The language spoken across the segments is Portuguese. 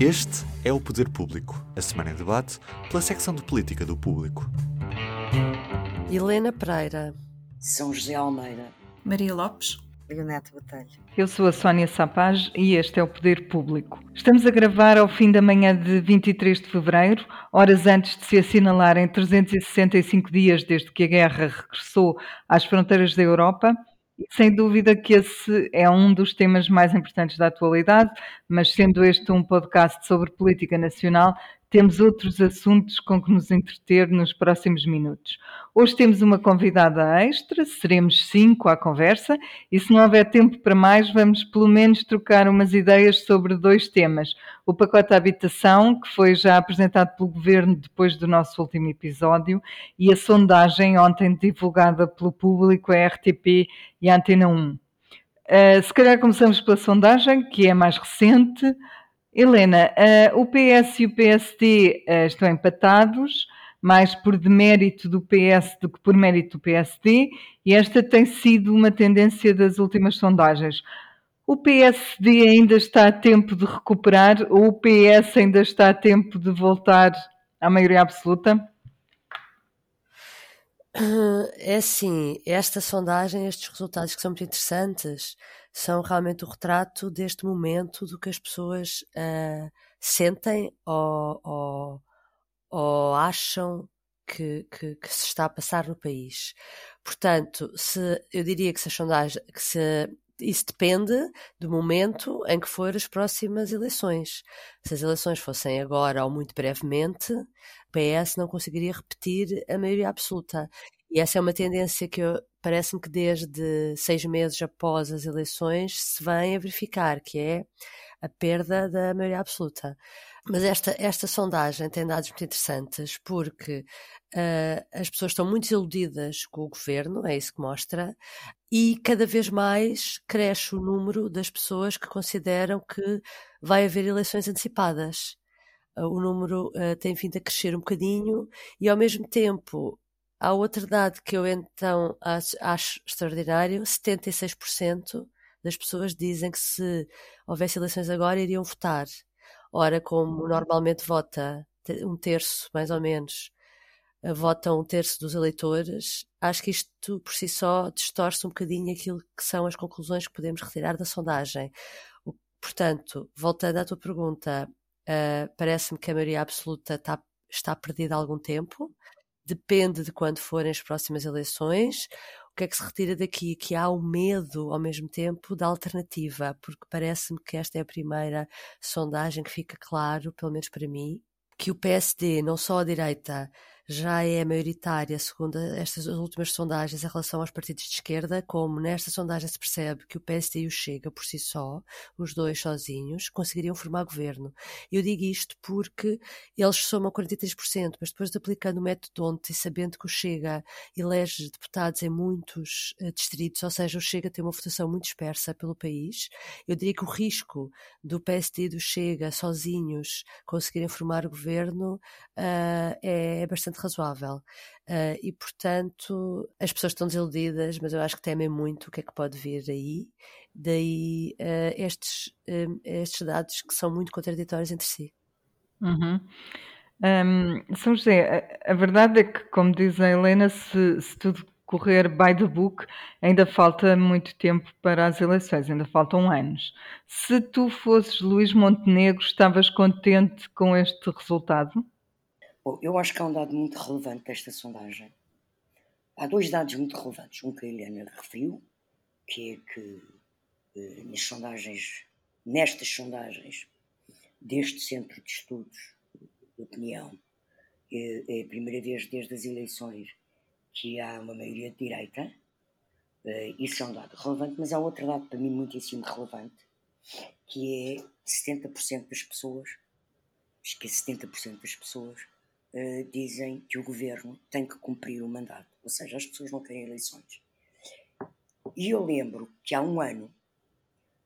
Este é o Poder Público, a semana em debate pela secção de política do Público. Helena Pereira, São José Almeida, Maria Lopes, Leonete Botelho. Eu sou a Sónia Sapaz e este é o Poder Público. Estamos a gravar ao fim da manhã de 23 de fevereiro, horas antes de se assinalarem 365 dias desde que a guerra regressou às fronteiras da Europa. Sem dúvida que esse é um dos temas mais importantes da atualidade, mas sendo este um podcast sobre política nacional, temos outros assuntos com que nos entreter nos próximos minutos. Hoje temos uma convidada extra, seremos cinco à conversa, e se não houver tempo para mais, vamos pelo menos trocar umas ideias sobre dois temas. O pacote habitação, que foi já apresentado pelo Governo depois do nosso último episódio, e a sondagem ontem divulgada pelo público, a RTP e a Antena 1. Uh, se calhar começamos pela sondagem, que é mais recente. Helena, uh, o PS e o PSD uh, estão empatados, mais por demérito do PS do que por mérito do PSD, e esta tem sido uma tendência das últimas sondagens. O PSD ainda está a tempo de recuperar ou o PS ainda está a tempo de voltar à maioria absoluta? É assim, esta sondagem, estes resultados que são muito interessantes, são realmente o retrato deste momento do que as pessoas uh, sentem ou, ou, ou acham que, que, que, se está a passar no país. Portanto, se, eu diria que se a sondagem, que se, isso depende do momento em que for as próximas eleições. Se as eleições fossem agora ou muito brevemente, o PS não conseguiria repetir a maioria absoluta. E essa é uma tendência que parece-me que desde seis meses após as eleições se vem a verificar, que é a perda da maioria absoluta. Mas esta, esta sondagem tem dados muito interessantes porque uh, as pessoas estão muito iludidas com o governo, é isso que mostra, e cada vez mais cresce o número das pessoas que consideram que vai haver eleições antecipadas. Uh, o número uh, tem vindo a crescer um bocadinho e, ao mesmo tempo, Há outra dado que eu então acho, acho extraordinário: 76% das pessoas dizem que se houvesse eleições agora iriam votar. Ora, como normalmente vota um terço, mais ou menos, votam um terço dos eleitores, acho que isto por si só distorce um bocadinho aquilo que são as conclusões que podemos retirar da sondagem. Portanto, voltando à tua pergunta, uh, parece-me que a maioria absoluta está, está perdida há algum tempo depende de quando forem as próximas eleições. O que é que se retira daqui? Que há o medo, ao mesmo tempo, da alternativa, porque parece-me que esta é a primeira sondagem que fica claro, pelo menos para mim, que o PSD, não só a direita, já é maioritária, segundo estas últimas sondagens, em relação aos partidos de esquerda, como nesta sondagem se percebe que o PSD e o Chega, por si só, os dois sozinhos, conseguiriam formar governo. Eu digo isto porque eles somam 43%, mas depois de aplicando o método Donte e sabendo que o Chega elege deputados em muitos uh, distritos, ou seja, o Chega tem uma votação muito dispersa pelo país, eu diria que o risco do PSD e do Chega sozinhos conseguirem formar governo uh, é bastante razoável. Uh, e, portanto, as pessoas estão desiludidas, mas eu acho que temem muito o que é que pode vir aí. Daí uh, estes, um, estes dados que são muito contraditórios entre si. Uhum. Um, São José, a, a, verdade é que, como diz a Helena, se, se tudo correr by the book, ainda falta muito tempo para as eleições, ainda faltam anos. Se tu fosses Luís Montenegro, estavas contente com este resultado? Bom, eu acho que há um dado muito relevante desta sondagem. Há dois dados muito relevantes. Um que a Helena referiu, que é que eh, nas sondagens, nestas sondagens deste Centro de Estudos de Opinião, é, é a primeira vez desde as eleições que há uma maioria de direita. Eh, isso é um dado relevante, mas há outro dado para mim muitíssimo relevante, que é 70% das pessoas, acho que é 70% das pessoas uh, dizem que o governo tem que cumprir o mandato, ou seja, as pessoas não querem eleições. E eu lembro que há um ano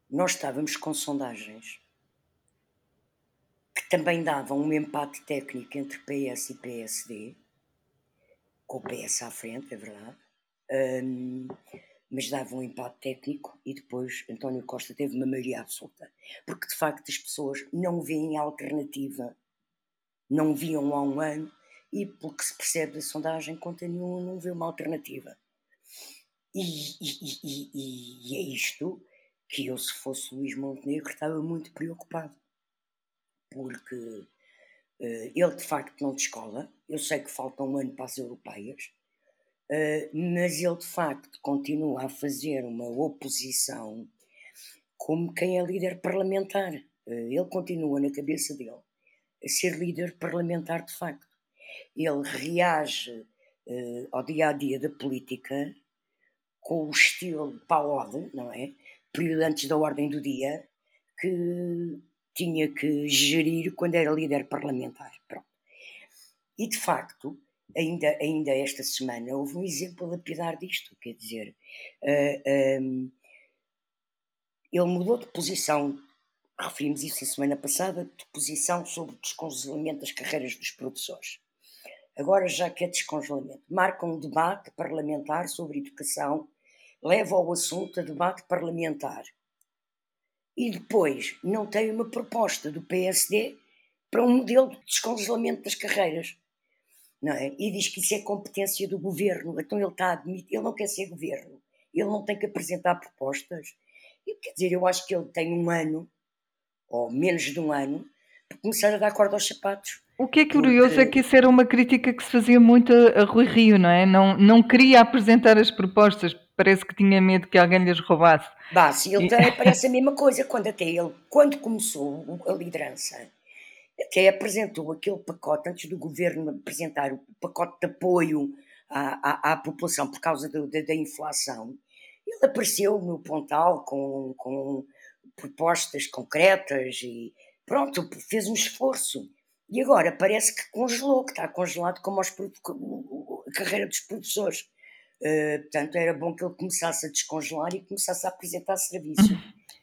nós estávamos com sondagens que também davam um empate técnico entre PS e PSD, com o PS à frente, é verdade. Um, mas dava um empate técnico e depois António Costa teve uma maioria absoluta. Porque de facto as pessoas não veem alternativa, não viam há um ano e pelo que se percebe da sondagem, continuam a não ver uma alternativa. E, e, e, e, é isto que eu, se fosse Luís Montenegro, estava muito preocupado. Porque uh, ele, de facto, não descola. Eu sei que falta um ano para as europeias. Uh, mas ele, de facto, continua a fazer uma oposição como quem é líder parlamentar. Uh, ele continua na cabeça dele ser líder parlamentar, de facto. Ele reage ao dia a dia da política com o estilo paode, não é? Período antes da ordem do dia, que tinha que gerir quando era líder parlamentar. Pronto. E de facto, ainda, ainda esta semana houve um exemplo lapidar disto, quer dizer, uh, eh, um, ehm, ele mudou de posição, referimos isso a semana passada, de posição sobre o descongelamento das carreiras dos professores. Agora já que é descongelamento, marca um debate parlamentar sobre educação leva ao assunto a debate parlamentar. E depois não tem uma proposta do PSD para um modelo de descongelamento das carreiras. Não é? E diz que isso é competência do governo. Então ele está a admitir, ele não quer ser governo. Ele não tem que apresentar propostas. E, quer dizer, eu acho que ele tem um ano, ou menos de um ano, para começar a dar corda aos sapatos. O que é curioso porque... é que isso era uma crítica que se fazia muito a, a Rui Rio, não é? Não, não queria apresentar as propostas, parece que tinha medo que alguém lhes roubasse. Bah, sim, ele e... parece a mesma coisa, quando até ele, quando começou a liderança, até apresentou aquele pacote, antes do governo apresentar o pacote de apoio à, à, à população por causa do, da, da, inflação, ele apareceu no Pontal com, com propostas concretas e pronto, fez um esforço. E agora parece que congelou, que está congelado como aos, a carreira dos professores. Uh, portanto, era bom que ele começasse a descongelar e começasse a apresentar serviço.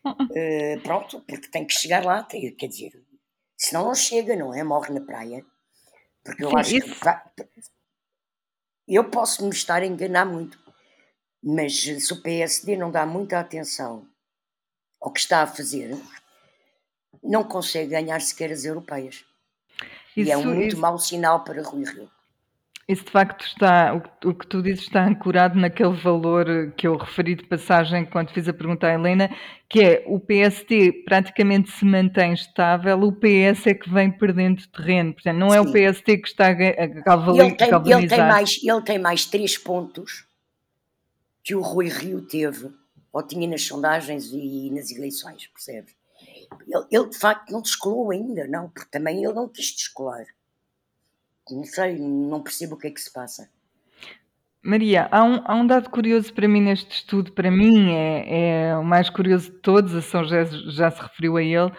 Uh, pronto, porque tem que chegar lá, tem, quer dizer, senão não chega, não é? Morre na praia. Porque eu Sim, acho isso. que. Eu posso me estar a enganar muito, mas se o PSD não dá muita atenção ao que está a fazer, não consegue ganhar sequer as europeias. Isso, e é um muito isso... mau sinal para Rui Rio. Isso de facto está, o, que tu dizes está ancorado naquele valor que eu referi de passagem quando fiz a pergunta à Helena, que é o PST praticamente se mantém estável, o PS é que vem perdendo terreno. Portanto, não Sim. é o PST que está a galvanizar. Ele tem, ele, tem mais, ele tem mais três pontos que o Rui Rio teve, ou tinha nas sondagens e nas eleições, percebes? Ele, ele de facto não descolou ainda, não, porque também ele não quis descolar não sei, não percebo o que é que se passa. Maria, há um, há um dado curioso para mim neste estudo, para mim é, é o mais curioso de todos, a São José já se referiu a ele,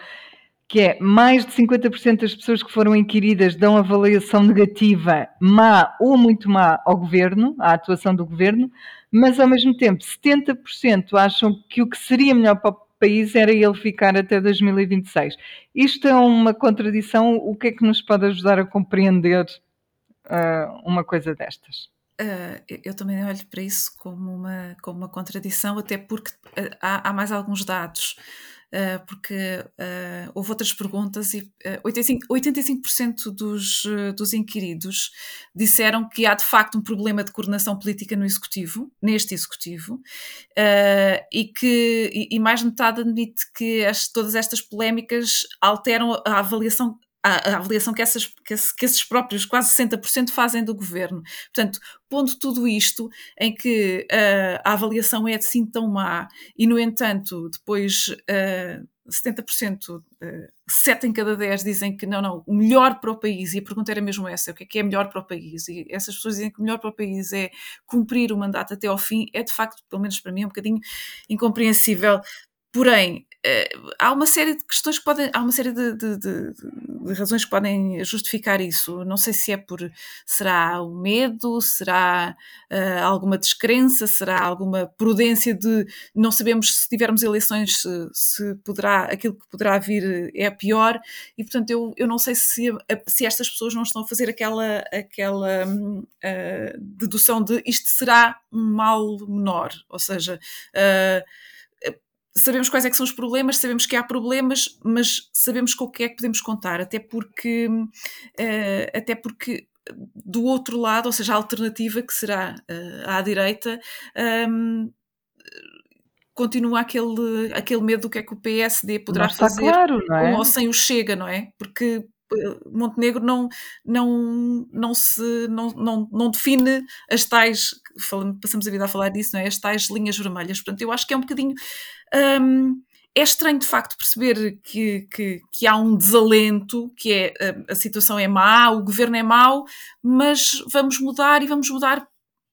que é mais de 50% das pessoas que foram inquiridas dão avaliação negativa, má ou muito má ao governo, à atuação do governo, mas ao mesmo tempo 70% acham que o que seria melhor para o país era ele ficar até 2026. Isto é uma contradição. O que é que nos pode ajudar a compreender uh, uma coisa destas? Uh, eu também olho para isso como uma, como uma contradição, até porque uh, há, há, mais alguns dados. Uh, porque houve outras perguntas e 85%, 85 dos, dos inquiridos disseram que há de facto um problema de coordenação política no executivo, neste executivo, e que e, e mais de metade admite que as, todas estas polémicas alteram a avaliação a, a avaliação que, essas, que, que, esses próprios quase 60% fazem do governo. Portanto, pondo tudo isto em que uh, a avaliação é assim tão má e, no entanto, depois uh, 70%, uh, 7 em cada 10 dizem que não, não, o melhor para o país, e a pergunta era mesmo essa, o que é que é melhor para o país? E essas pessoas dizem que o melhor para o país é cumprir o mandato até ao fim, é de facto, pelo menos para mim, um bocadinho incompreensível. Porém, há uma série de questões que podem, há uma série de, de, de, de, razões que podem justificar isso. Não sei se é por, será o medo, será uh, alguma descrença, será alguma prudência de não sabemos se tivermos eleições se, se, poderá, aquilo que poderá vir é pior e portanto eu, eu não sei se, se estas pessoas não estão a fazer aquela, aquela uh, dedução de isto será um mal menor, ou seja, uh, sabemos quais é que são os problemas, sabemos que há problemas, mas sabemos com o que é que podemos contar, até porque, uh, até porque do outro lado, ou seja, a alternativa que será uh, à direita, um, ehm, continua aquele, aquele medo do que é que o PSD poderá fazer claro, é? com ou sem o Chega, não é? Porque Montenegro não, não, não, se, não, não, não define as tais, falamos, passamos a vida a falar disso, não é? As tais linhas vermelhas. Portanto, eu acho que é um bocadinho. Um, é estranho de facto perceber que, que, que, há um desalento, que é a, a situação é má, o governo é mau, mas vamos mudar e vamos mudar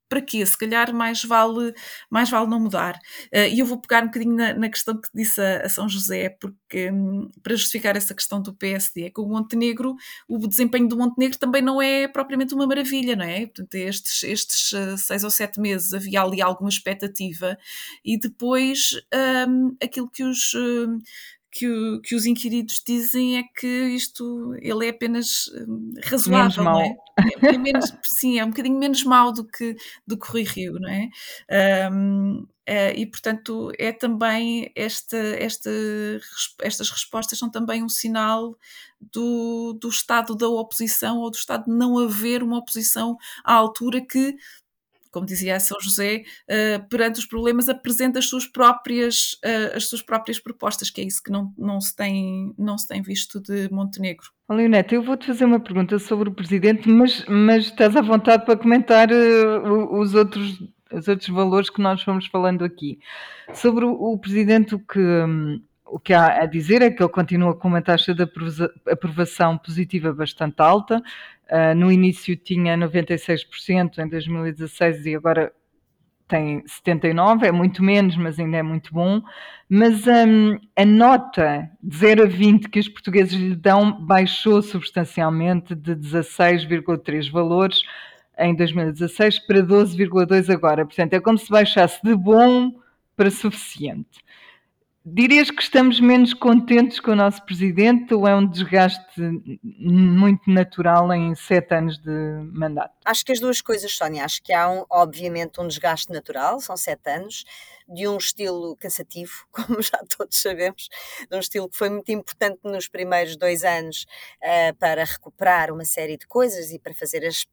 para quê? Se calhar mais vale, mais vale não mudar. Uh, e eu vou pegar um bocadinho na, na questão que disse a, a São José, porque um, para justificar essa questão do PSD, é que o Montenegro, o desempenho do Montenegro também não é propriamente uma maravilha, não é? Portanto, estes, estes uh, seis ou sete meses havia ali alguma expectativa e depois um, aquilo que os. Uh, que, o, que, os inquiridos dizem é que isto ele é apenas hum, razoável, não é? é, é menos, sim, é um bocadinho menos mau do que, do que Rui Rio, não é? Um, é e portanto é também esta, esta, estas respostas são também um sinal do, do estado da oposição ou do estado de não haver uma oposição à altura que como dizia São José, uh, perante os problemas apresenta as suas próprias, uh, as suas próprias propostas, que é isso que não, não, se, tem, não se tem visto de Montenegro. Leoneta, eu vou-te fazer uma pergunta sobre o Presidente, mas, mas estás à vontade para comentar uh, os, outros, os outros valores que nós fomos falando aqui. Sobre o, o Presidente, o que, um, o que há a dizer é que ele continua com uma taxa de aprovação positiva bastante alta, Uh, no início tinha 96% em 2016 e agora tem 79%, é muito menos, mas ainda é muito bom. Mas um, a nota de 0 a 20 que os portugueses lhe dão baixou substancialmente de 16,3 valores em 2016 para 12,2 agora. Portanto, é como se baixasse de bom para suficiente. Dirias que estamos menos contentes com o nosso presidente ou é um desgaste muito natural em sete anos de mandato? Acho que as duas coisas, Sónia. Acho que há, um, obviamente, um desgaste natural, são sete anos, de um estilo cansativo, como já todos sabemos, de um estilo que foi muito importante nos primeiros dois anos uh, para recuperar uma série de coisas e para fazer as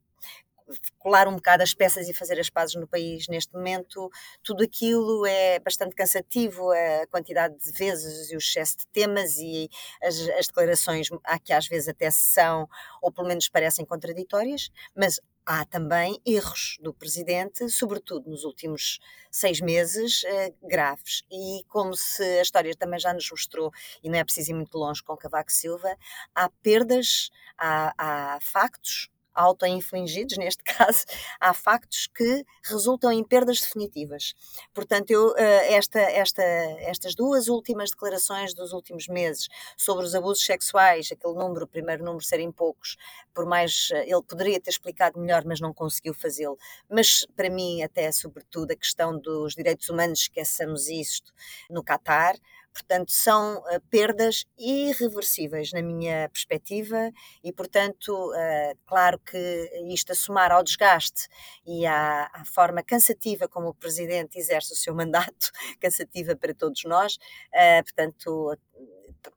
colar um bocado as peças e fazer as pazes no país neste momento, tudo aquilo é bastante cansativo, a quantidade de vezes e o excesso de temas e as, as declarações há que às vezes até são, ou pelo menos parecem contraditórias, mas há também erros do presidente, sobretudo nos últimos seis meses, eh, graves. E como se a história também já nos mostrou, e não é preciso ir muito longe com Cavaco Silva, há perdas, há, há factos auto-infligidos, neste caso, há factos que resultam em perdas definitivas. Portanto, eu, eh, esta, esta, estas duas últimas declarações dos últimos meses sobre os abusos sexuais, aquele número, o primeiro número serem poucos, por mais eh, ele poderia ter explicado melhor, mas não conseguiu fazê-lo. Mas para mim, até sobretudo, a questão dos direitos humanos, esqueçamos isto no Catar, Portanto, são uh, perdas irreversíveis na minha perspectiva e, portanto, uh, claro que isto a somar ao desgaste e à, à, forma cansativa como o Presidente exerce o seu mandato, cansativa para todos nós, uh, portanto,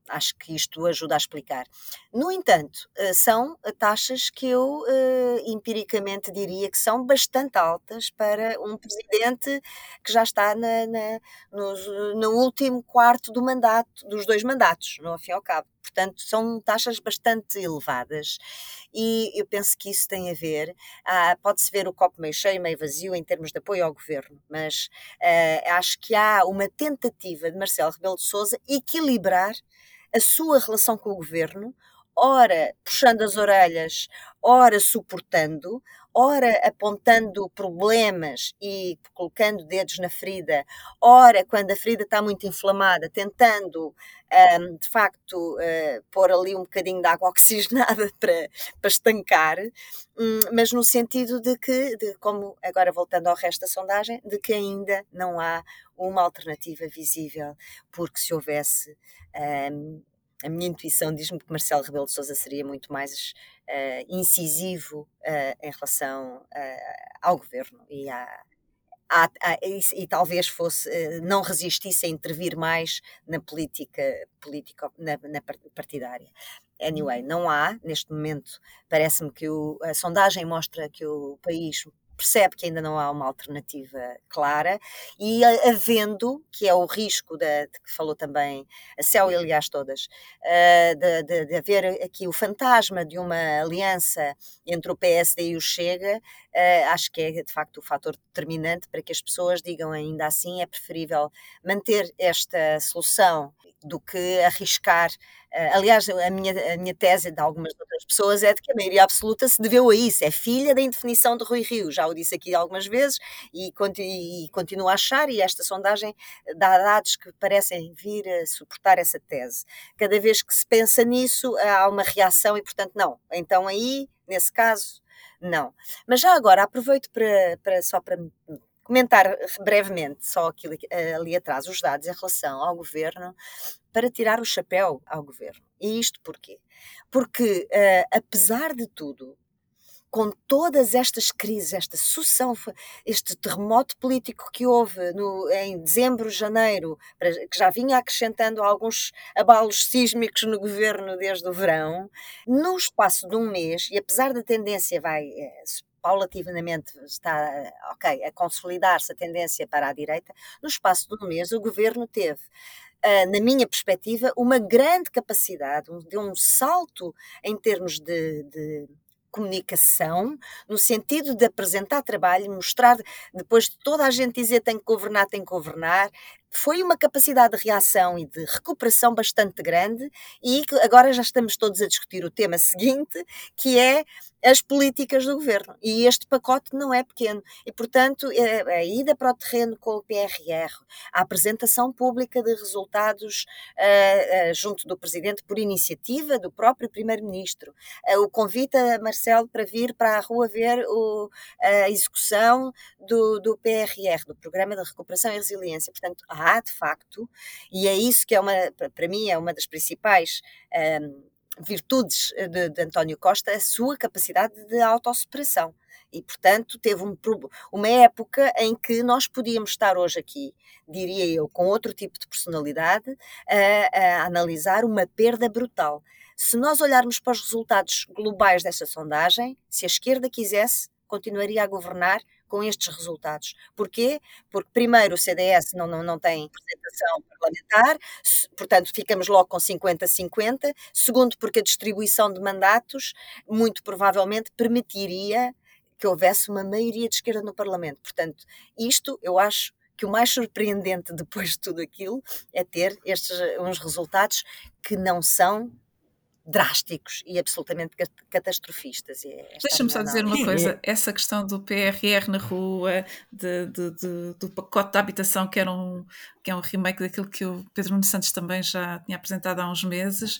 acho que isto ajuda a explicar. No entanto, são taxas que eu empiricamente diria que são bastante altas para um presidente que já está na, na, no, no, último quarto do mandato, dos dois mandatos, no fim ao cabo. Portanto, são taxas bastante elevadas e eu penso que isso tem a ver, ah, pode-se ver o copo meio cheio, meio vazio em termos de apoio ao governo, mas uh, acho que há uma tentativa de Marcelo Rebelo de Sousa equilibrar a sua relação com o governo, ora puxando as orelhas, ora suportando, ora apontando problemas e colocando dedos na ferida, ora quando a ferida está muito inflamada, tentando um, de facto uh, pôr ali um bocadinho de água oxigenada para, para estancar, um, mas no sentido de que, de, como agora voltando ao resto da sondagem, de que ainda não há uma alternativa visível, porque se houvesse um, a minha intuição diz-me que Marcelo Rebelo de Sousa seria muito mais uh, incisivo uh, em relação uh, ao governo e, à, à, à, e, e, talvez fosse não resistisse a intervir mais na política, política na, na partidária. Anyway, não há, neste momento, parece-me que o, a sondagem mostra que o país percebe que ainda não há uma alternativa clara e havendo, que é o risco da, de que falou também a Céu e aliás todas, uh, de, de, de, haver aqui o fantasma de uma aliança entre o PSD e o Chega, uh, acho que é de facto o fator determinante para que as pessoas digam ainda assim é preferível manter esta solução do que arriscar. Uh, aliás, a minha, a minha tese de algumas outras pessoas é de que a maioria absoluta se deveu a isso, é filha da indefinição de Rui Rio, já o disse aqui algumas vezes e, e continuo a achar, e esta sondagem dá dados que parecem vir a suportar essa tese. Cada vez que se pensa nisso, há uma reação e, portanto, não. Então, aí, nesse caso, não. Mas já agora, aproveito para, para só para comentar brevemente só aquilo eh, ali atrás, os dados em relação ao governo, para tirar o chapéu ao governo. E isto porquê? Porque, uh, apesar de tudo, com todas estas crises, esta sucessão, este terremoto político que houve no, em dezembro, janeiro, que já vinha acrescentando alguns abalos sísmicos no governo desde o verão, no espaço de um mês, e apesar da tendência vai eh, paulatinamente está ok a consolidar-se a tendência para a direita, no espaço de um mês o governo teve Uh, na minha perspectiva, uma grande capacidade, um, de um salto em termos de, de comunicação, no sentido de apresentar trabalho, mostrar, depois de toda a gente dizer tem que governar, tem que governar, foi uma capacidade de reação e de recuperação bastante grande e agora já estamos todos a discutir o tema seguinte, que é as políticas do governo. E este pacote não é pequeno. E, portanto, é, a ida para o terreno com o PRR, a apresentação pública de resultados uh, uh, junto do Presidente por iniciativa do próprio Primeiro-Ministro, uh, o convite a Marcelo para vir para a rua ver o, a execução do, do PRR, do Programa de Recuperação e Resiliência. Portanto, há, de facto, e é isso que é uma, para mim, é uma das principais. Um, virtudes eh, de, de, António Costa a sua capacidade de autossuperação. E, portanto, teve um, uma época em que nós podíamos estar hoje aqui, diria eu, com outro tipo de personalidade, a, a analisar uma perda brutal. Se nós olharmos para os resultados globais desta sondagem, se a esquerda quisesse, continuaria a governar com estes resultados. Porquê? Porque, primeiro, o CDS não, não, não tem representação parlamentar, portanto, ficamos logo com 50-50. Segundo, porque a distribuição de mandatos, muito provavelmente, permitiria que houvesse uma maioria de esquerda no Parlamento. Portanto, isto eu acho que o mais surpreendente depois de tudo aquilo é ter estes uns resultados que não são drásticos e absolutamente catastrofistas. É Deixa-me só dizer uma coisa: essa questão do PRR na rua, de, de, de, do pacote de habitação, que, era um, que é um remake daquilo que o Pedro Nunes Santos também já tinha apresentado há uns meses,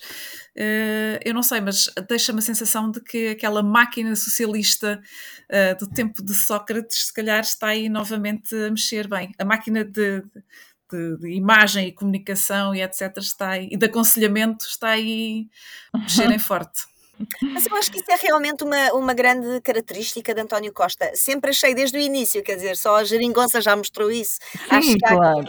uh, eu não sei, mas deixa-me a sensação de que aquela máquina socialista uh, do tempo de Sócrates, se calhar, está aí novamente a mexer bem. A máquina de de, de, imagem e comunicação e etc. está aí, e de aconselhamento está aí a mexerem forte. Mas eu acho que isso é realmente uma, uma grande característica de António Costa. Sempre achei desde o início, quer dizer, só a Geringonça já mostrou isso. Sim, acho que claro.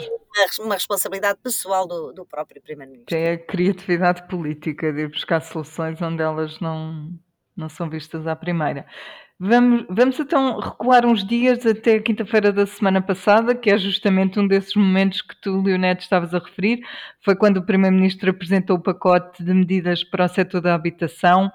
há uma, responsabilidade pessoal do, do próprio Primeiro-Ministro. É a criatividade política de buscar soluções onde elas não, não são vistas à primeira. Vamos, vamos então recuar uns dias até quinta-feira da semana passada, que é justamente um desses momentos que tu, Leonete, estavas a referir. Foi quando o Primeiro-Ministro apresentou o pacote de medidas para o setor da habitação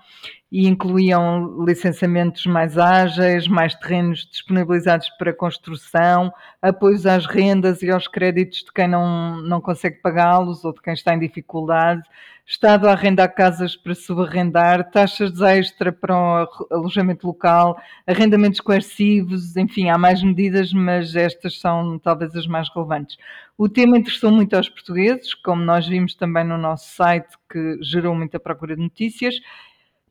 e incluíam licenciamentos mais ágeis, mais terrenos disponibilizados para construção, apoios às rendas e aos créditos de quem não, não consegue pagá-los ou de quem está em dificuldade, Estado a arrendar casas para subarrendar, taxas de extra para o alojamento local, arrendamentos coercivos, enfim, há mais medidas, mas estas são talvez as mais relevantes. O tema interessou muito aos portugueses, como nós vimos também no nosso site, que gerou muita procura de notícias,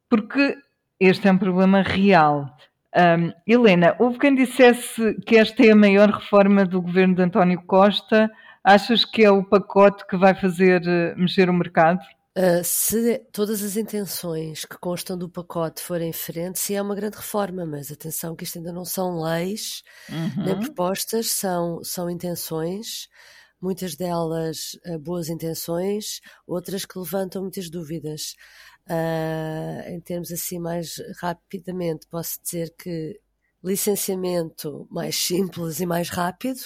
porque este é um problema real. Um, Helena, houve quem dissesse que esta é a maior reforma do governo de António Costa. Achas que é o pacote que vai fazer uh, mexer o mercado? Uh, se todas as intenções que constam do pacote forem frente, sim, é uma grande reforma, mas atenção que isto ainda não são leis uhum. nem propostas, são, são intenções, muitas delas uh, boas intenções, outras que levantam muitas dúvidas. Uh, em termos assim mais rapidamente, posso dizer que licenciamento mais simples e mais rápido,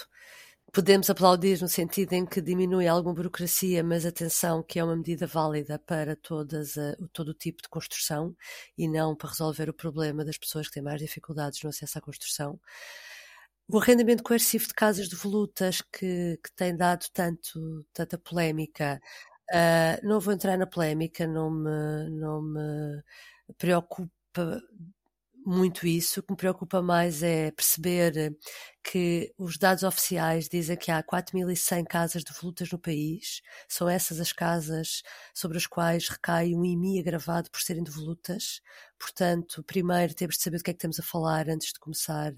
podemos aplaudir no sentido em que diminui alguma burocracia, mas atenção que é uma medida válida para todas a, todo o tipo de construção e não para resolver o problema das pessoas que têm mais dificuldades no acesso à construção. O arrendamento coercivo de casas de volutas que, que tem dado tanto, tanta polémica, uh, não vou entrar na polémica, não me, não me preocupa muito isso. O que me preocupa mais é perceber que os dados oficiais dizem que há 4.100 casas de volutas no país. São essas as casas sobre as quais recai um IMI agravado por serem de volutas. Portanto, primeiro temos de saber do que é que estamos a falar antes de começar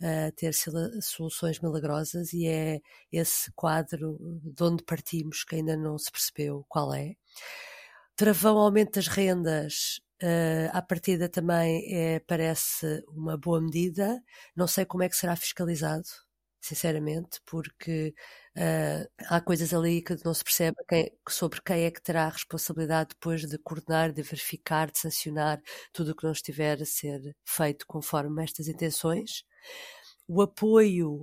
a ter soluções milagrosas e é esse quadro de onde partimos que ainda não se percebeu qual é. Travão aumento das rendas Uh, à partida também é, parece uma boa medida. Não sei como é que será fiscalizado, sinceramente, porque uh, há coisas ali que não se percebe quem, sobre quem é que terá a responsabilidade depois de coordenar, de verificar, de sancionar tudo o que não estiver a ser feito conforme estas intenções. O apoio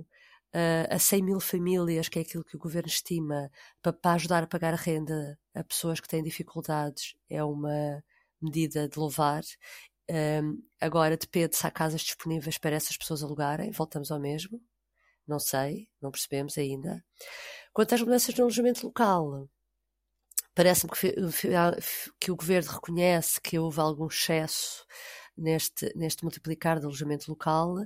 uh, a 100 mil famílias, que é aquilo que o governo estima, para, para ajudar a pagar a renda a pessoas que têm dificuldades, é uma medida de louvar. Um, agora depende se há casas disponíveis para essas pessoas alugarem, voltamos ao mesmo. Não sei, não percebemos ainda. Quanto às mudanças no alojamento local, parece-me que, que, o governo reconhece que houve algum excesso neste, neste multiplicar de alojamento local,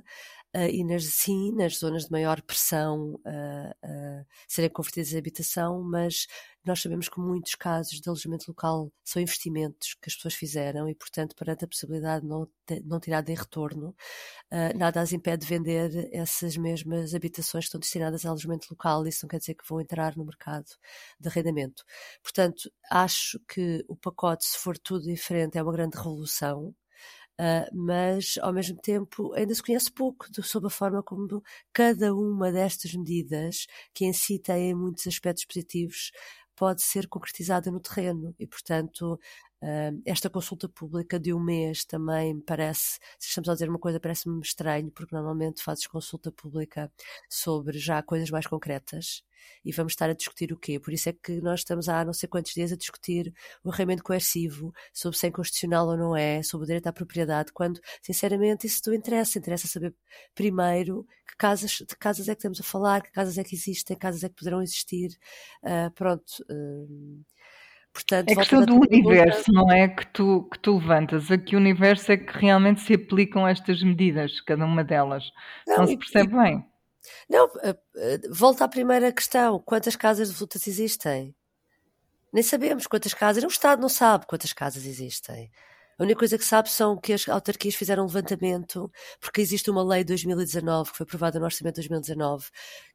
uh, e nas, sim, nas zonas de maior pressão uh, uh, serem convertidas em habitação, mas nós sabemos que muitos casos de alojamento local são investimentos que as pessoas fizeram e, portanto, perante a possibilidade de não, não tirar de retorno, uh, nada as impede de vender essas mesmas habitações que estão destinadas a alojamento local. Isso não quer dizer que vão entrar no mercado de arrendamento. Portanto, acho que o pacote, se for tudo diferente, é uma grande revolução. Uh, mas ao mesmo tempo ainda se conhece pouco do, sobre a forma como cada uma destas medidas, que em si têm muitos aspectos positivos, pode ser concretizada no terreno. E, portanto, esta consulta pública de um mês também parece, se estamos a dizer uma coisa, parece-me estranho, porque normalmente fazes consulta pública sobre já coisas mais concretas e vamos estar a discutir o quê? Por isso é que nós estamos há não sei quantos dias a discutir o arremendo coercivo, sobre se é constitucional ou não é, sobre o direito à propriedade, quando, sinceramente, isso não interessa. Interessa saber primeiro que casas, de casas é que estamos a falar, que casas é que existem, casas é que poderão existir. Uh, pronto. Uh, Portanto, é questão do universo, não é? Que tu, que tu levantas. A que universo é que realmente se aplicam estas medidas, cada uma delas? Não, não se percebe e, bem. Não, eh, eh, volta à primeira questão: quantas casas de lutas existem? Nem sabemos quantas casas, o Estado não sabe quantas casas existem. A única coisa que sabe são que as autarquias fizeram um levantamento, porque existe uma lei de 2019, que foi aprovada no Orçamento de 2019,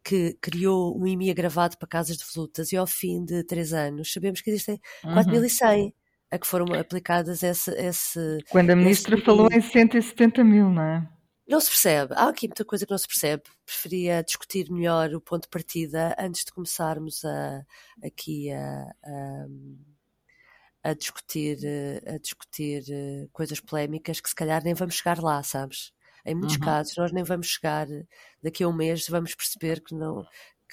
que criou um IMI agravado para casas de volutas, e ao fim de três anos sabemos que existem uhum. 4.100 a que foram aplicadas esse. esse Quando a ministra esse... falou em 170 mil, não é? Não se percebe. Há aqui muita coisa que não se percebe. Preferia discutir melhor o ponto de partida antes de começarmos a, aqui a, a a discutir, a discutir eh, coisas polémicas que se calhar nem vamos chegar lá, sabes? Em muitos uhum. casos nós nem vamos chegar daqui a um mês, vamos perceber que não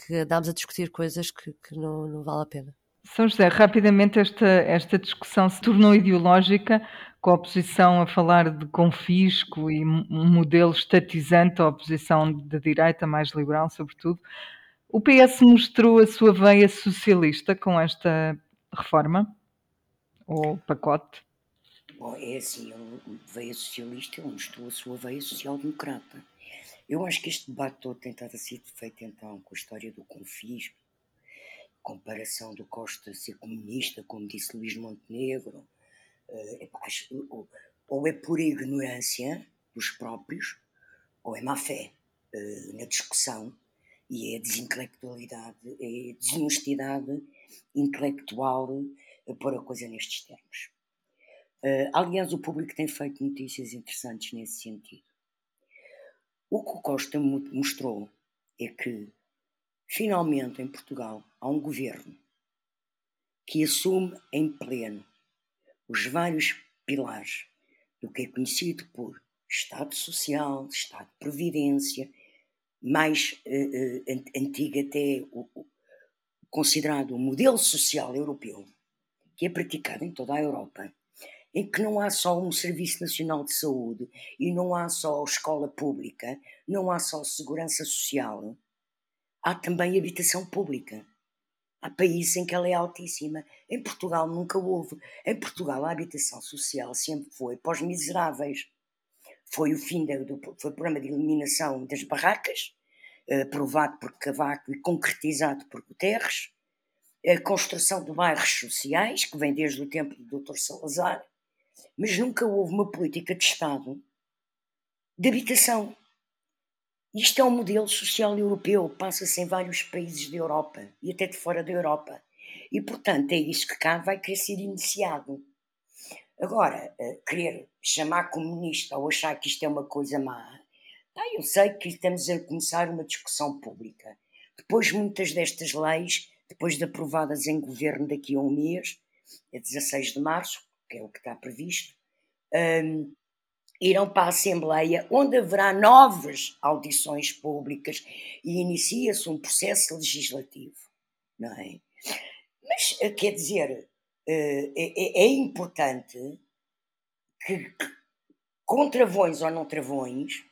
que andamos a discutir coisas que, que não, não vale a pena. São José, rapidamente esta, esta discussão se tornou ideológica com a oposição a falar de confisco e um modelo estatizante, a oposição da direita mais liberal, sobretudo. O PS mostrou a sua veia socialista com esta reforma? Ou pacote? Bom, é assim, ele, veia socialista, ele mostrou a sua veia social-democrata. Eu acho que este debate todo tem estado a ser feito então com a história do confisco, comparação do Costa ser comunista, como disse Luís Montenegro, uh, ou, é pura ignorância dos próprios, ou é má fé uh, na discussão, e é desintelectualidade, é desonestidade intelectual pôr a coisa nestes termos. Uh, aliás, o público tem feito notícias interessantes nesse sentido. O que o Costa mostrou é que, finalmente, em Portugal, há um governo que assume em pleno os vários pilares do que é conhecido por Estado Social, Estado de Previdência, mais uh, uh, antigo até o, o, considerado o modelo social europeu, que é praticado em toda a Europa, em que não há só um Serviço Nacional de Saúde e não há só escola pública, não há só segurança social, há também habitação pública. Há países em que ela é altíssima. Em Portugal nunca houve. Em Portugal a habitação social sempre foi para os miseráveis. Foi o fim do, foi o programa de eliminação das barracas, eh, aprovado por Cavaco e concretizado por Guterres. A construção de bairros sociais, que vem desde o tempo do Dr. Salazar, mas nunca houve uma política de Estado de habitação. Isto é um modelo social europeu, passa-se em vários países da Europa e até de fora da Europa. E, portanto, é isso que cá vai querer ser iniciado. Agora, eh, querer chamar comunista ou achar que isto é uma coisa má, eu sei que estamos a começar uma discussão pública. Depois, muitas destas leis, depois de aprovadas em governo daqui a um mês, é 16 de março, que é o que está previsto, um, irão para a Assembleia, onde haverá novas audições públicas e inicia-se um processo legislativo. Não é? Mas, eh, quer dizer, eh, é, é, é importante que, com travões ou não travões,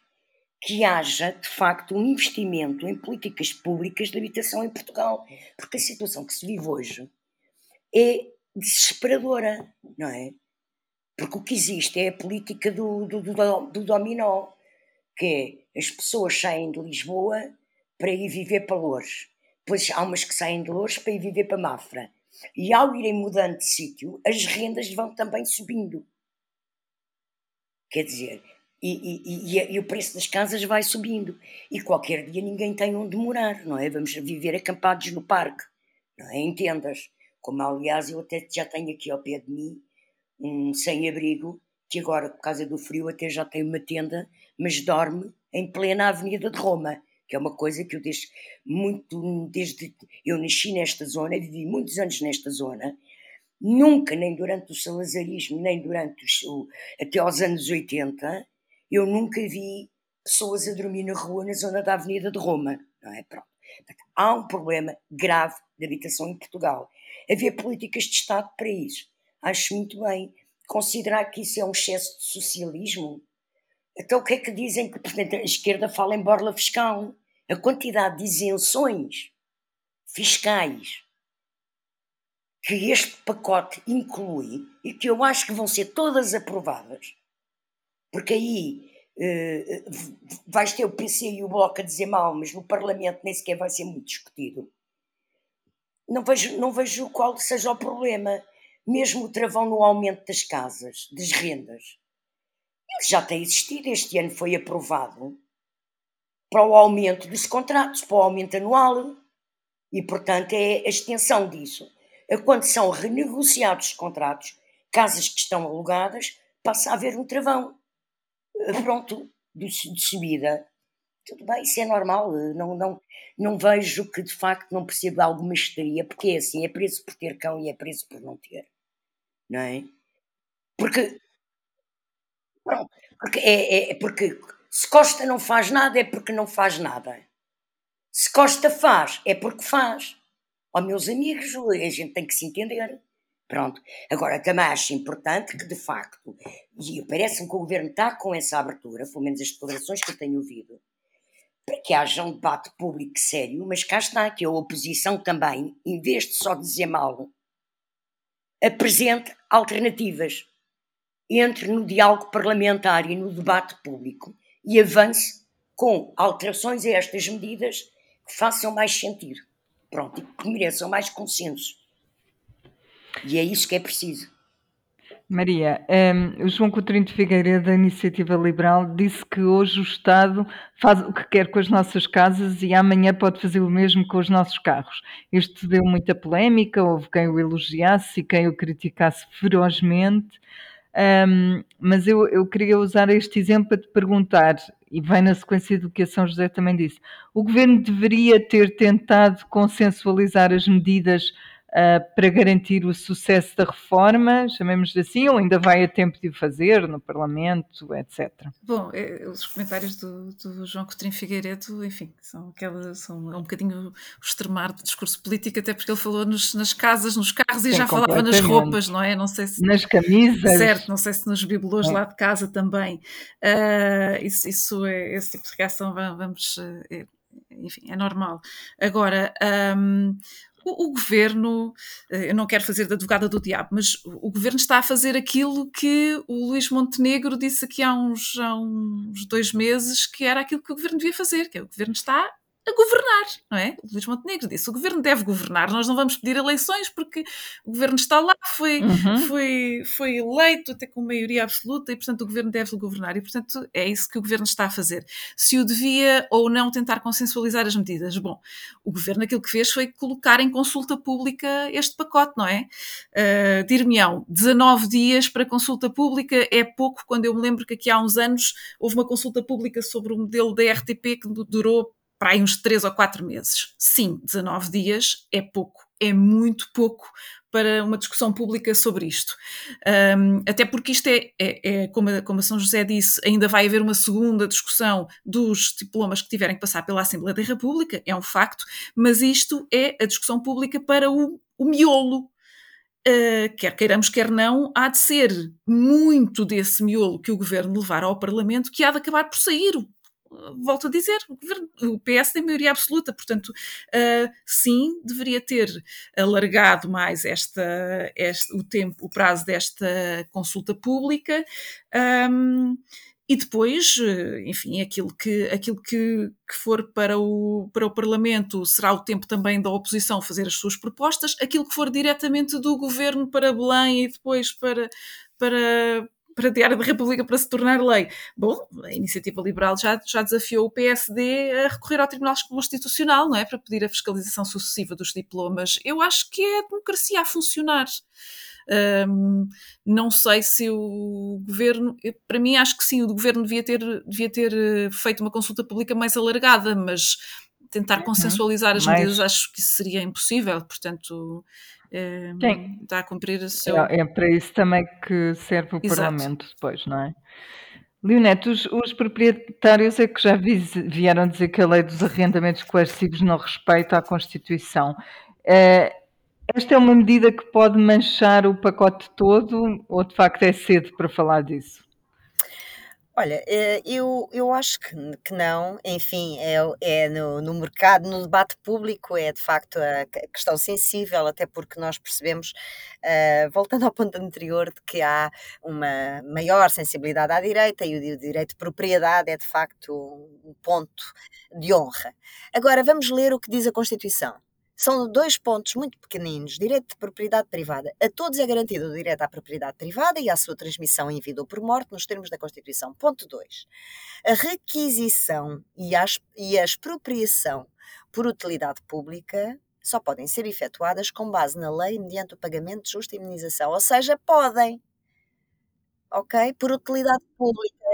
que haja, de facto, um investimento em políticas públicas de habitação em Portugal. Porque a situação que se vive hoje é desesperadora, não é? Porque o que existe é a política do, do, do, do dominó, que é as pessoas saem de Lisboa para ir viver para Lourdes. Depois há umas que saem de Lourdes para ir viver para Mafra. E ao irem mudando de sítio, as rendas vão também subindo. Quer dizer, e, e, e, e, o preço das casas vai subindo. E qualquer dia ninguém tem onde morar, não é? Vamos viver acampados no parque, não é? Em tendas. Como aliás eu até já tenho aqui ao pé de mim um sem-abrigo, que agora, por causa do frio, até já tem uma tenda, mas dorme em plena Avenida de Roma, que é uma coisa que eu desde muito, desde eu nasci nesta zona, vivi muitos anos nesta zona, nunca, nem durante o salazarismo, nem durante até aos anos 80, eu nunca vi pessoas a dormir na rua na zona da Avenida de Roma, não é? Pronto. Há um problema grave de habitação em Portugal. Havia políticas de Estado para isso acho muito bem. Considerar que isso é um excesso de socialismo. Então o que é que dizem que portanto, a esquerda fala em borla fiscal? A quantidade de isenções fiscais que este pacote inclui e que eu acho que vão ser todas aprovadas, porque aí eh, vais ter o PC e o Bloco a dizer mal, mas no Parlamento nem sequer vai ser muito discutido. Não vejo, não vejo qual seja o problema mesmo o travão no aumento das casas, das rendas, ele já tem existido. Este ano foi aprovado para o aumento dos contratos, para o aumento anual, e portanto é a extensão disso. Quando são renegociados os contratos, casas que estão alugadas, passa a haver um travão. Pronto, de, de subida. Tudo bem, isso é normal. Não, não, não vejo que de facto não perceba alguma histeria, porque é assim: é preço por ter cão e é preço por não ter não é? Porque, porque, é, é, porque se Costa não faz nada é porque não faz nada. Se Costa faz é porque faz. Ó oh, meus amigos, a gente tem que se entender. Pronto. Agora, também acho importante que, de facto, e parece-me que o governo está com essa abertura, pelo menos as declarações que eu tenho ouvido, para que haja um debate público sério, mas cá está, que a oposição também, em vez de só dizer mal, apresente alternativas, entre no diálogo parlamentar e no debate público e avance com alterações a estas medidas que façam mais sentido. Pronto, e que mereçam mais consenso. E é isso que é preciso. Maria, um, o João Coutinho de Figueiredo, da Iniciativa Liberal, disse que hoje o Estado faz o que quer com as nossas casas e amanhã pode fazer o mesmo com os nossos carros. Isto deu muita polémica, houve quem o elogiasse e quem o criticasse ferozmente. Um, mas eu, eu queria usar este exemplo para te perguntar, e vem na sequência do que a São José também disse: o governo deveria ter tentado consensualizar as medidas uh, para garantir o sucesso da reforma, chamemos-lhe assim, ou ainda vai a tempo de o fazer no Parlamento, etc. Bom, é, os comentários do, do, João Coutinho Figueiredo, enfim, são, aquela, são é um bocadinho o extremar do discurso político, até porque ele falou nos, nas casas, nos carros e Sim, já falava nas roupas, não é? Não sei se, nas camisas. Certo, não sei se nos bibelôs é. lá de casa também. Uh, isso, isso é, esse tipo de reação, vamos... É, enfim, é normal. Agora, um, o, o, governo, eh, eu não quero fazer de advogada do diabo, mas o, o, governo está a fazer aquilo que o Luís Montenegro disse aqui há uns, há uns dois meses que era aquilo que o governo devia fazer, que é o governo está a governar, não é? O Luís Montenegro disse: o governo deve governar, nós não vamos pedir eleições porque o governo está lá, foi, uhum. foi, foi eleito até com maioria absoluta e, portanto, o governo deve governar. E, portanto, é isso que o governo está a fazer. Se o devia ou não tentar consensualizar as medidas, bom, o governo aquilo que fez foi colocar em consulta pública este pacote, não é? Uh, Dir-me-ão, 19 dias para consulta pública é pouco, quando eu me lembro que aqui há uns anos houve uma consulta pública sobre o modelo da RTP que durou para aí uns 3 ou 4 meses. Sim, 19 dias é pouco, é muito pouco para uma discussão pública sobre isto. Um, até porque isto é, é, é como, a, como, a, São José disse, ainda vai haver uma segunda discussão dos diplomas que tiverem que passar pela Assembleia da República, é um facto, mas isto é a discussão pública para o, o miolo. Uh, quer queiramos, quer não, há de ser muito desse miolo que o governo levar ao Parlamento que há de acabar por sair volto a dizer, o, governo, o PS tem maioria absoluta, portanto, uh, sim, deveria ter alargado mais esta, este, o tempo, o prazo desta consulta pública. Um, e depois, enfim, aquilo que, aquilo que, que for para o, para o Parlamento será o tempo também da oposição fazer as suas propostas, aquilo que for diretamente do governo para Belém e depois para, para, para a Diário da República para se tornar lei. Bom, a Iniciativa Liberal já, já desafiou o PSD a recorrer ao Tribunal Constitucional, não é? Para pedir a fiscalização sucessiva dos diplomas. Eu acho que é a democracia a funcionar. Um, não sei se o governo, para mim acho que sim, o governo devia ter, devia ter eh, feito uma consulta pública mais alargada, mas tentar uhum. consensualizar as medidas acho que isso seria impossível, portanto Sim. está a cumprir o seu. É, é, para isso também que serve o Exato. Parlamento depois, não é? Leonete, os, os, proprietários é que já vieram dizer que a lei dos arrendamentos coercivos não respeita a Constituição. É, esta é uma medida que pode manchar o pacote todo ou de facto é cedo para falar disso? Olha, eh, eu, eu acho que, que não, enfim, é, é no, no mercado, no debate público, é de facto a questão sensível, até porque nós percebemos, uh, voltando ao ponto anterior, de que há uma maior sensibilidade à direita e o direito de propriedade é de facto um ponto de honra. Agora, vamos ler o que diz a Constituição. São dois pontos muito pequeninos. Direito de propriedade privada. A todos é garantido o direito à propriedade privada e à sua transmissão em vida ou por morte, nos termos da Constituição. Ponto 2. A requisição e a, e a expropriação por utilidade pública só podem ser efetuadas com base na lei mediante o pagamento de justa indenização. Ou seja, podem. Ok? Por utilidade pública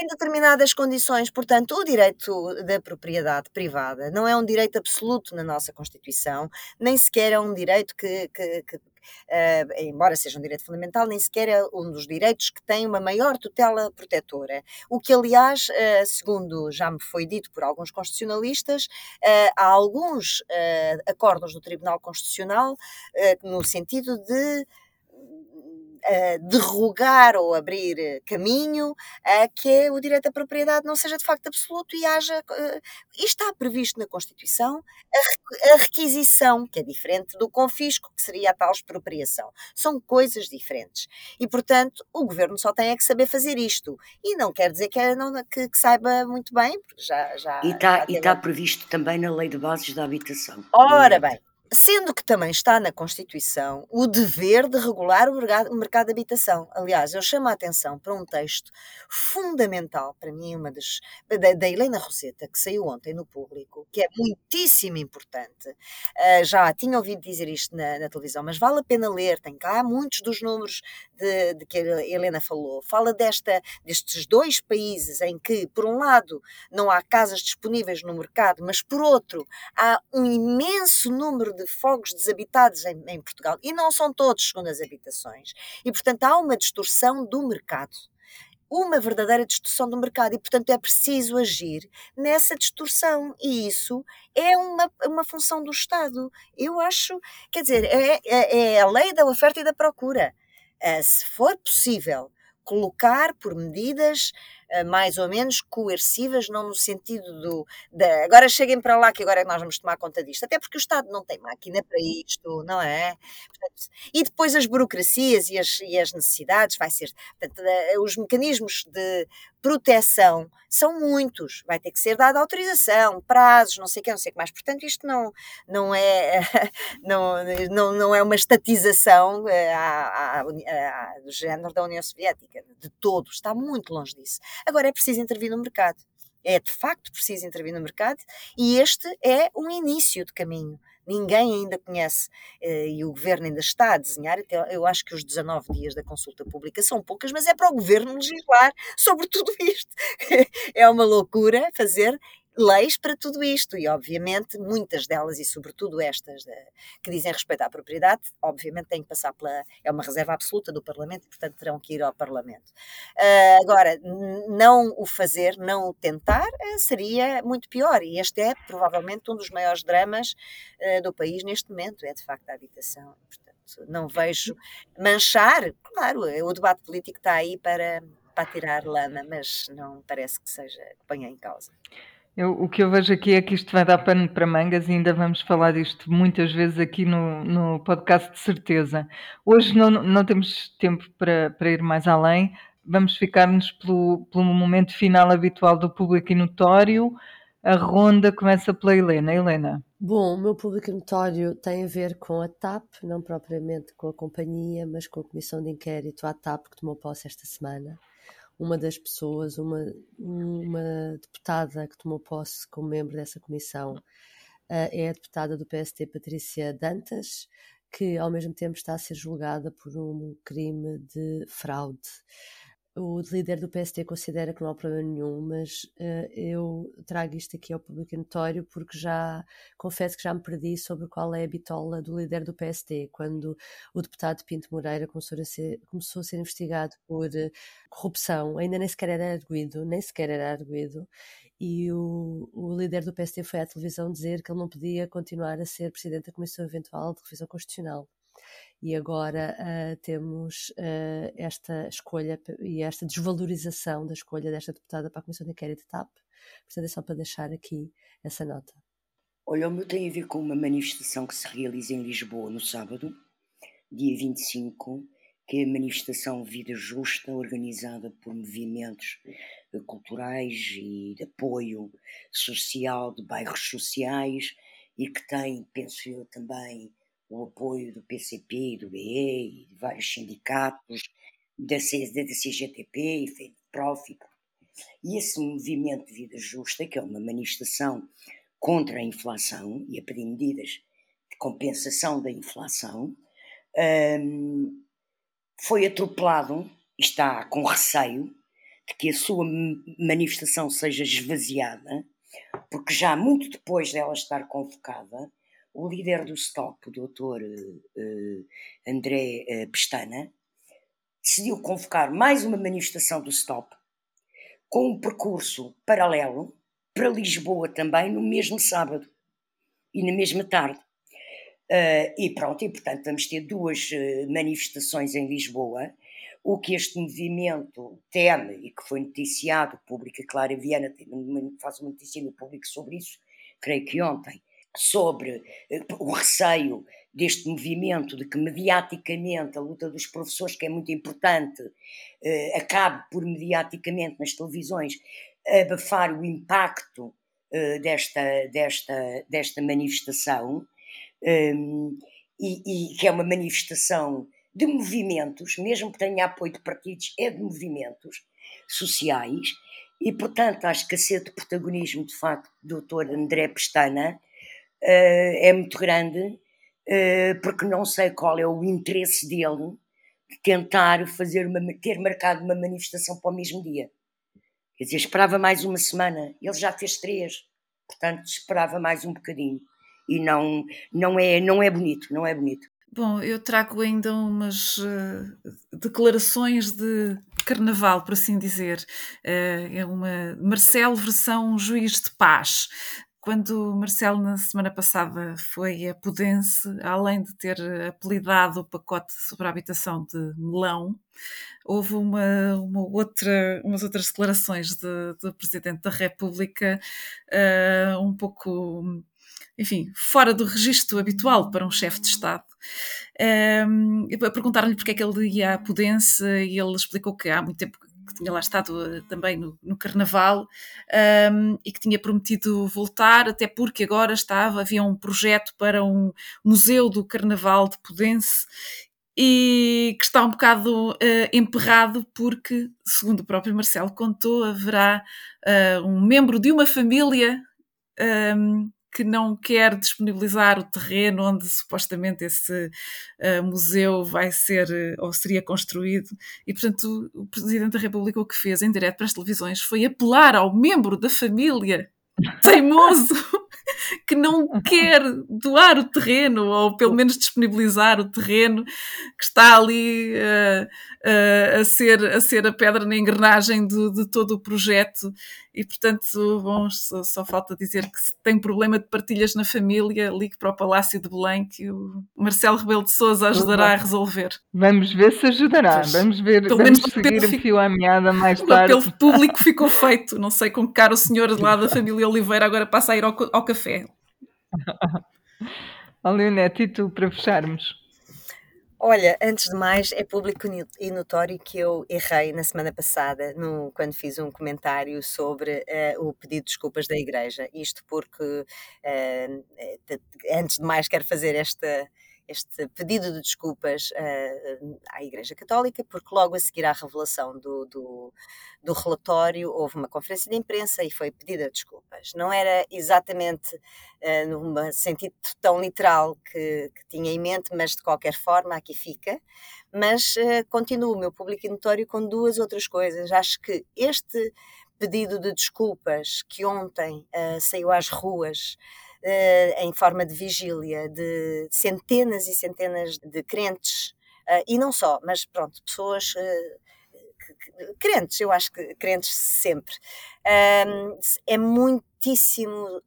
em determinadas condições. Portanto, o direito da propriedade privada não é um direito absoluto na nossa Constituição, nem sequer é um direito que, que, que, uh, embora seja um direito fundamental, nem sequer é um dos direitos que tem uma maior tutela protetora. O que, aliás, uh, segundo já me foi dito por alguns constitucionalistas, uh, há alguns acordos do Tribunal Constitucional no sentido de uh, derrogar ou abrir eh, caminho a que o direito à propriedade não seja de facto absoluto e haja. Uh, e está previsto na Constituição a, requisição, que é diferente do confisco, que seria a tal expropriação. São coisas diferentes. E, portanto, o governo só tem é que saber fazer isto. E não quer dizer que, é, não, que, que saiba muito bem, porque já. já e está, e está previsto também na Lei de Bases da Habitação. Ora bem, Sendo que também está na Constituição o dever de regular o mercado de habitação. Aliás, eu chamo a atenção para um texto fundamental, para mim, uma das, da, da Helena Roseta, que saiu ontem no público, que é muitíssimo importante. Uh, já tinha ouvido dizer isto na, na, televisão, mas vale a pena ler, tem cá muitos dos números de, de que a Helena falou. Fala desta, destes dois países em que, por um lado, não há casas disponíveis no mercado, mas por outro, há um imenso número de fogos desabitados em, em Portugal. E não são todos, segundo as habitações. E, portanto, há uma distorção do mercado uma verdadeira distorção do mercado e, portanto, é preciso agir nessa distorção e isso é uma, uma função do Estado. Eu acho, quer dizer, é, é, é a lei da oferta e da procura. Uh, se for possível colocar por medidas mais ou menos coercivas, não no sentido do de, agora cheguem para lá que agora é nós vamos tomar conta disto, até porque o Estado não tem máquina para isto, não é? Portanto, e depois as burocracias e as, e as necessidades, vai ser, portanto, uh, os mecanismos de proteção são muitos, vai ter que ser dada autorização, prazos, não sei o que, não sei o que mais. Portanto, isto não, não, é, não, não, não é uma estatização eh, à, à, à, do género da União Soviética, de todo, está muito longe disso. Agora é preciso intervir no mercado. É de facto preciso intervir no mercado e este é um início de caminho ninguém ainda conhece eh, e o governo ainda está a desenhar. Eu acho que os 19 dias da consulta pública são poucas, mas é para o governo legislar sobre tudo isto. é uma loucura fazer leis para tudo isto e obviamente muitas delas e sobretudo estas de, que dizem respeito à propriedade obviamente têm que passar pela é uma reserva absoluta do Parlamento e portanto terão que ir ao Parlamento uh, agora não o fazer não o tentar uh, seria muito pior e este é provavelmente um dos maiores dramas uh, do país neste momento é de facto a habitação portanto não vejo manchar claro o debate político está aí para para tirar lama, mas não parece que seja que ponha em causa. Eu, o que eu vejo aqui é que isto vai dar pano para mangas e ainda vamos falar disto muitas vezes aqui no, no podcast de certeza. Hoje não, não temos tempo para, para ir mais além, vamos ficar-nos pelo, pelo momento final habitual do público e notório. A ronda começa pela Helena. Helena. Bom, o meu público notório tem a ver com a TAP, não propriamente com a companhia, mas com a Comissão de Inquérito à TAP que tomou posse esta semana uma das pessoas, uma, uma deputada que tomou posse como membro dessa comissão, uh, é a deputada do PST Patrícia Dantas, que ao mesmo tempo está a ser julgada por um crime de fraude o líder do PST considera que não há problema nenhum, mas uh, eu trago isto aqui ao público notório porque já confesso que já me perdi sobre qual é a bitola do líder do PST, quando o deputado Pinto Moreira começou a ser, começou a ser investigado por uh, corrupção, ainda nem sequer era arguído, nem sequer era arguído, e o, o líder do PST foi à televisão dizer que ele não podia continuar a ser presidente da Comissão Eventual de Revisão Constitucional e agora uh, temos uh, esta escolha e esta desvalorização da escolha desta deputada para a Comissão de Inquérito TAP. Portanto, é só para deixar aqui essa nota. Olha, o meu tem a ver com uma manifestação que se realiza em Lisboa no sábado, dia 25, que é a manifestação Vida Justa, organizada por movimentos eh, culturais e de apoio social, de bairros sociais, e que tem, penso eu, também o apoio do PCP, do BE de vários sindicatos, da, CGTP e FEDPROF. E esse movimento de vida justa, que é uma manifestação contra a inflação e a pedir medidas de compensação da inflação, um, foi atropelado está com receio de que a sua manifestação seja esvaziada, porque já muito depois dela estar convocada, o líder do STOP, o doutor uh, André uh, Pestana, decidiu convocar mais uma manifestação do STOP, com um percurso paralelo para Lisboa também no mesmo sábado e na mesma tarde. Uh, e pronto, e portanto vamos ter duas manifestações em Lisboa. O que este movimento teme e que foi noticiado, público, a Clara Viana faz uma notícia no público sobre isso, creio que ontem, sobre eh, o receio deste movimento de que mediaticamente a luta dos professores, que é muito importante, eh, acabe por mediaticamente nas televisões abafar o impacto eh, desta, desta, desta manifestação, ehm, e, e que é uma manifestação de movimentos, mesmo que tenha apoio de partidos, é de movimentos sociais, e portanto a escassez de protagonismo de facto do Dr. André Pestana é muito grande, uh, porque não sei qual é o interesse dele de tentar fazer uma, ter marcado uma manifestação para o mesmo dia. Quer dizer, esperava mais uma semana, ele já fez três, portanto esperava mais um bocadinho. E não, não, é, não é bonito, não é bonito. Bom, eu trago ainda umas uh, declarações de carnaval, por assim dizer. Uh, é uma Marcelo versão juiz de paz. Quando Marcelo, na semana passada, foi a Pudense, além de ter apelidado o pacote sobre a habitação de melão, houve uma, uma outra, umas outras declarações de, do Presidente da República uh, um pouco, enfim, fora do registro habitual para um chefe de Estado. Um, Perguntaram-lhe porque é que ele ia à Pudense e ele explicou que há muito tempo que tinha lá estado eh, também no, no Carnaval um, e que tinha prometido voltar, até porque agora estava, havia um projeto para um museu do Carnaval de Pudense e que está um bocado uh, emperrado porque, segundo o próprio Marcelo contou, haverá uh, um membro de uma família um, que não quer disponibilizar o terreno onde supostamente esse uh, museu vai ser uh, ou seria construído. E, portanto, o Presidente da República o que fez em direto para as televisões foi apelar ao membro da família teimoso que não quer doar o terreno ou pelo menos disponibilizar o terreno que está ali uh, uh, a, ser, a ser a pedra na engrenagem de, de todo o projeto e portanto bom, só, só, falta dizer que se tem problema de partilhas na família, ligue para o Palácio de Belém que o Marcelo Rebelo de Sousa ajudará a resolver. Vamos ver se ajudará, pois, vamos ver, pelo vamos menos seguir o fio à meada mais tarde. O apelo público ficou feito, não sei com que cara o senhor lá da família Oliveira agora passa a ir ao, ao café. Ó Leonete, e tu para fecharmos? Olha, antes de mais, é público e notório que eu errei na semana passada, no, quando fiz um comentário sobre uh, o pedido de desculpas da Igreja. Isto porque, uh, antes de mais, quero fazer esta, este pedido de desculpas uh, à Igreja Católica, porque logo a seguir à revelação do, do, do, relatório houve uma conferência de imprensa e foi pedida desculpas. Não era exatamente uh, num sentido tão literal que, que, tinha em mente, mas de qualquer forma aqui fica. Mas uh, continuo o meu público notório com duas outras coisas. Acho que este pedido de desculpas que ontem uh, saiu às ruas em forma de vigília de centenas e centenas de crentes, uh, e não só, mas pronto, pessoas uh, crentes, eu acho que crentes sempre, é muitíssimo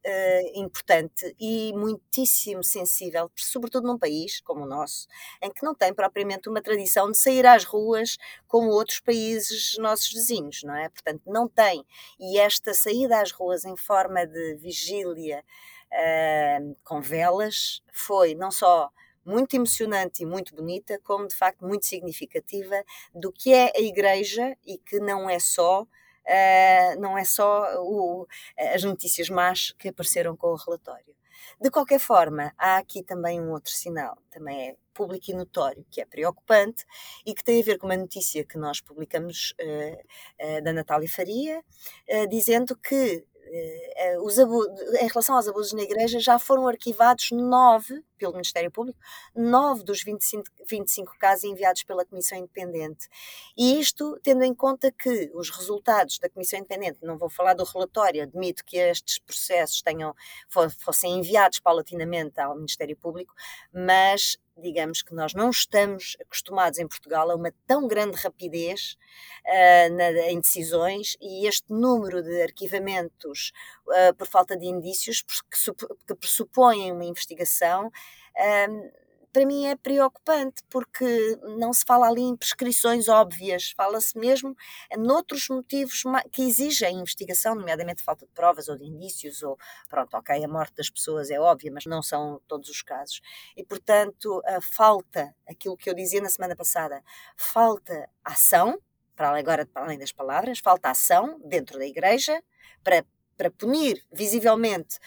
importante e muitíssimo sensível, sobretudo num país como o nosso, em que não tem propriamente uma tradição de sair às ruas como outros países nossos vizinhos, não é? Portanto, não tem. E esta saída às ruas em forma de vigília uh, com velas foi não só muito emocionante e muito bonita, como de facto muito significativa do que é a Igreja e que não é só Uh, não é só o, as notícias más que apareceram com o relatório. De qualquer forma, há aqui também um outro sinal, também é público e notório, que é preocupante e que tem a ver com uma notícia que nós publicamos uh, uh, da Natália Faria, dizendo que eh, os em relação aos abusos na Igreja, já foram arquivados nove, pelo Ministério Público, nove dos 25, 25 casos enviados pela Comissão Independente. E isto tendo em conta que os resultados da Comissão Independente, não vou falar do relatório, admito que estes processos tenham, fossem enviados paulatinamente ao Ministério Público, mas digamos que nós não estamos acostumados em Portugal a uma tão grande rapidez uh, na, em decisões e este número de arquivamentos uh, por falta de indícios que, que pressupõem uma investigação uh, para mim é preocupante, porque não se fala ali em prescrições óbvias, fala-se mesmo noutros motivos que exigem investigação, nomeadamente falta de provas ou de indícios, ou pronto, ok, a morte das pessoas é óbvia, mas não são todos os casos. E, portanto, falta, aquilo que eu dizia na semana passada, falta ação, para além, agora para além das palavras, falta ação dentro da igreja para para punir visivelmente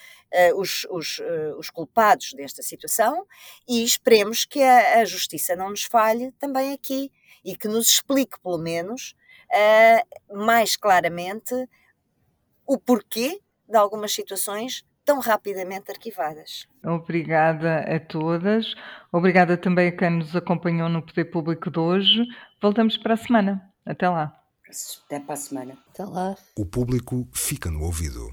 uh, os, os, uh, os, culpados desta situação e esperemos que a, a, justiça não nos falhe também aqui e que nos explique, pelo menos, uh, mais claramente o porquê de algumas situações tão rapidamente arquivadas. Obrigada a todas. Obrigada também a quem nos acompanhou no Poder Público de hoje. Voltamos para a semana. Até lá. Até para a semana. Até lá. O público fica no ouvido.